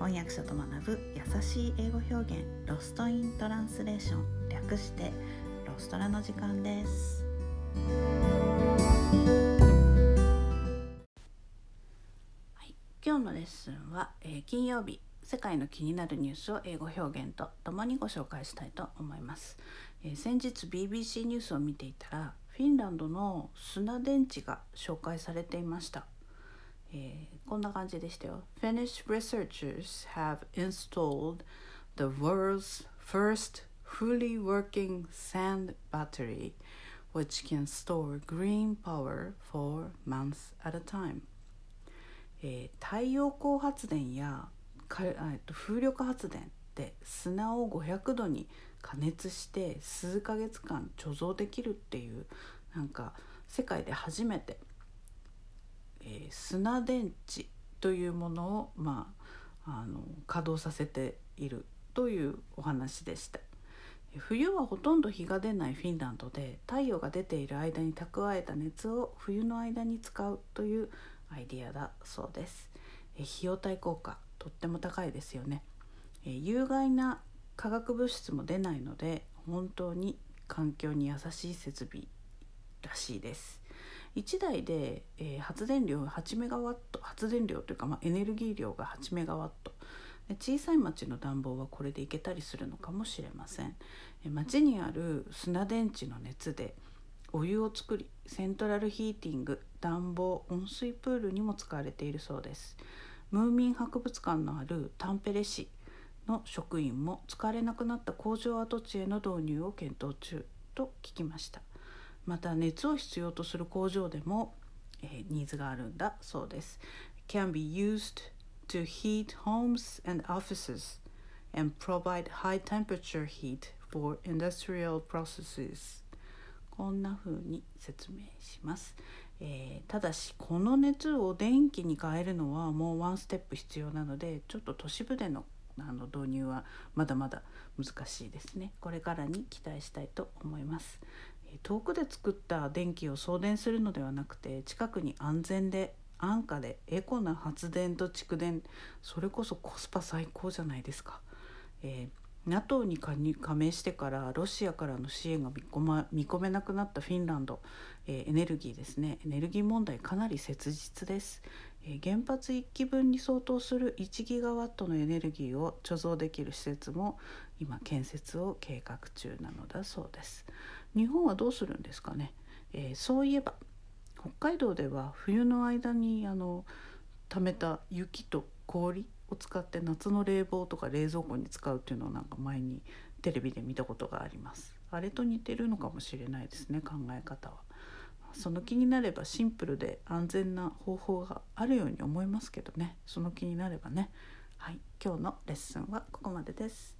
翻訳者と学ぶ優しい英語表現ロストイントランスレーション略してロストラの時間です。はい今日のレッスンは、えー金曜日世界の気になるニュースを英語表現とともにご紹介したいと思います、えー先日 BBC ニュースを見ていたらフィンランドの砂電池が紹介されていました。えーこんな感じでしたよ。Finnish researchers have installed the world's first fully working sand battery which can store green power for months at a time. えー太陽光発電やか風力発電で砂を500度に加熱して数ヶ月間貯蔵できるっていうなんか世界で初めてえー砂電池というものを、まあ、あの稼働させているというお話でした。冬はほとんど日が出ないフィンランドで太陽が出ている間に蓄えた熱を冬の間に使うというアイディアだそうです。え費用対効果とっても高いですよね。え有害な化学物質も出ないので本当に環境に優しい設備らしいです。1台で、えー発電量8メガワット発電量というか、まあ、エネルギー量が8メガワット。小さい町の暖房はこれでいけたりするのかもしれません。町にある砂電池の熱でお湯を作りセントラルヒーティング暖房温水プールにも使われているそうです。ムーミン博物館のあるタンペレ市の職員も使われなくなった工場跡地への導入を検討中と聞きました。また熱を必要とする工場でも、えーニーズがあるんだそうです。Can be used to heat homes and offices and provide high temperature heat for industrial processes. こんな風に説明します、えーただしこの熱を電気に変えるのはもうワンステップ必要なのでちょっと都市部でのあの導入はまだまだ難しいですね。これからに期待したいと思います。遠くで作った電気を送電するのではなくて近くに安全で安価でエコな発電と蓄電それこそコスパ最高じゃないですか、えー NATO に加盟してからロシアからの支援が見込,、ま、見込めなくなったフィンランド、えーエネルギーですね。エネルギー問題かなり切実です、えー原発1基分に相当する1ギガワットのエネルギーを貯蔵できる施設も今建設を計画中なのだそうです。日本はどうするんですかね、えーそういえば北海道では冬の間にあの溜めた雪と氷を使って夏の冷房とか冷蔵庫に使うっていうのをなんか前にテレビで見たことがあります。あれと似てるのかもしれないですね考え方は。その気になればシンプルで安全な方法があるように思いますけどね。その気になればね。はい今日のレッスンはここまでです。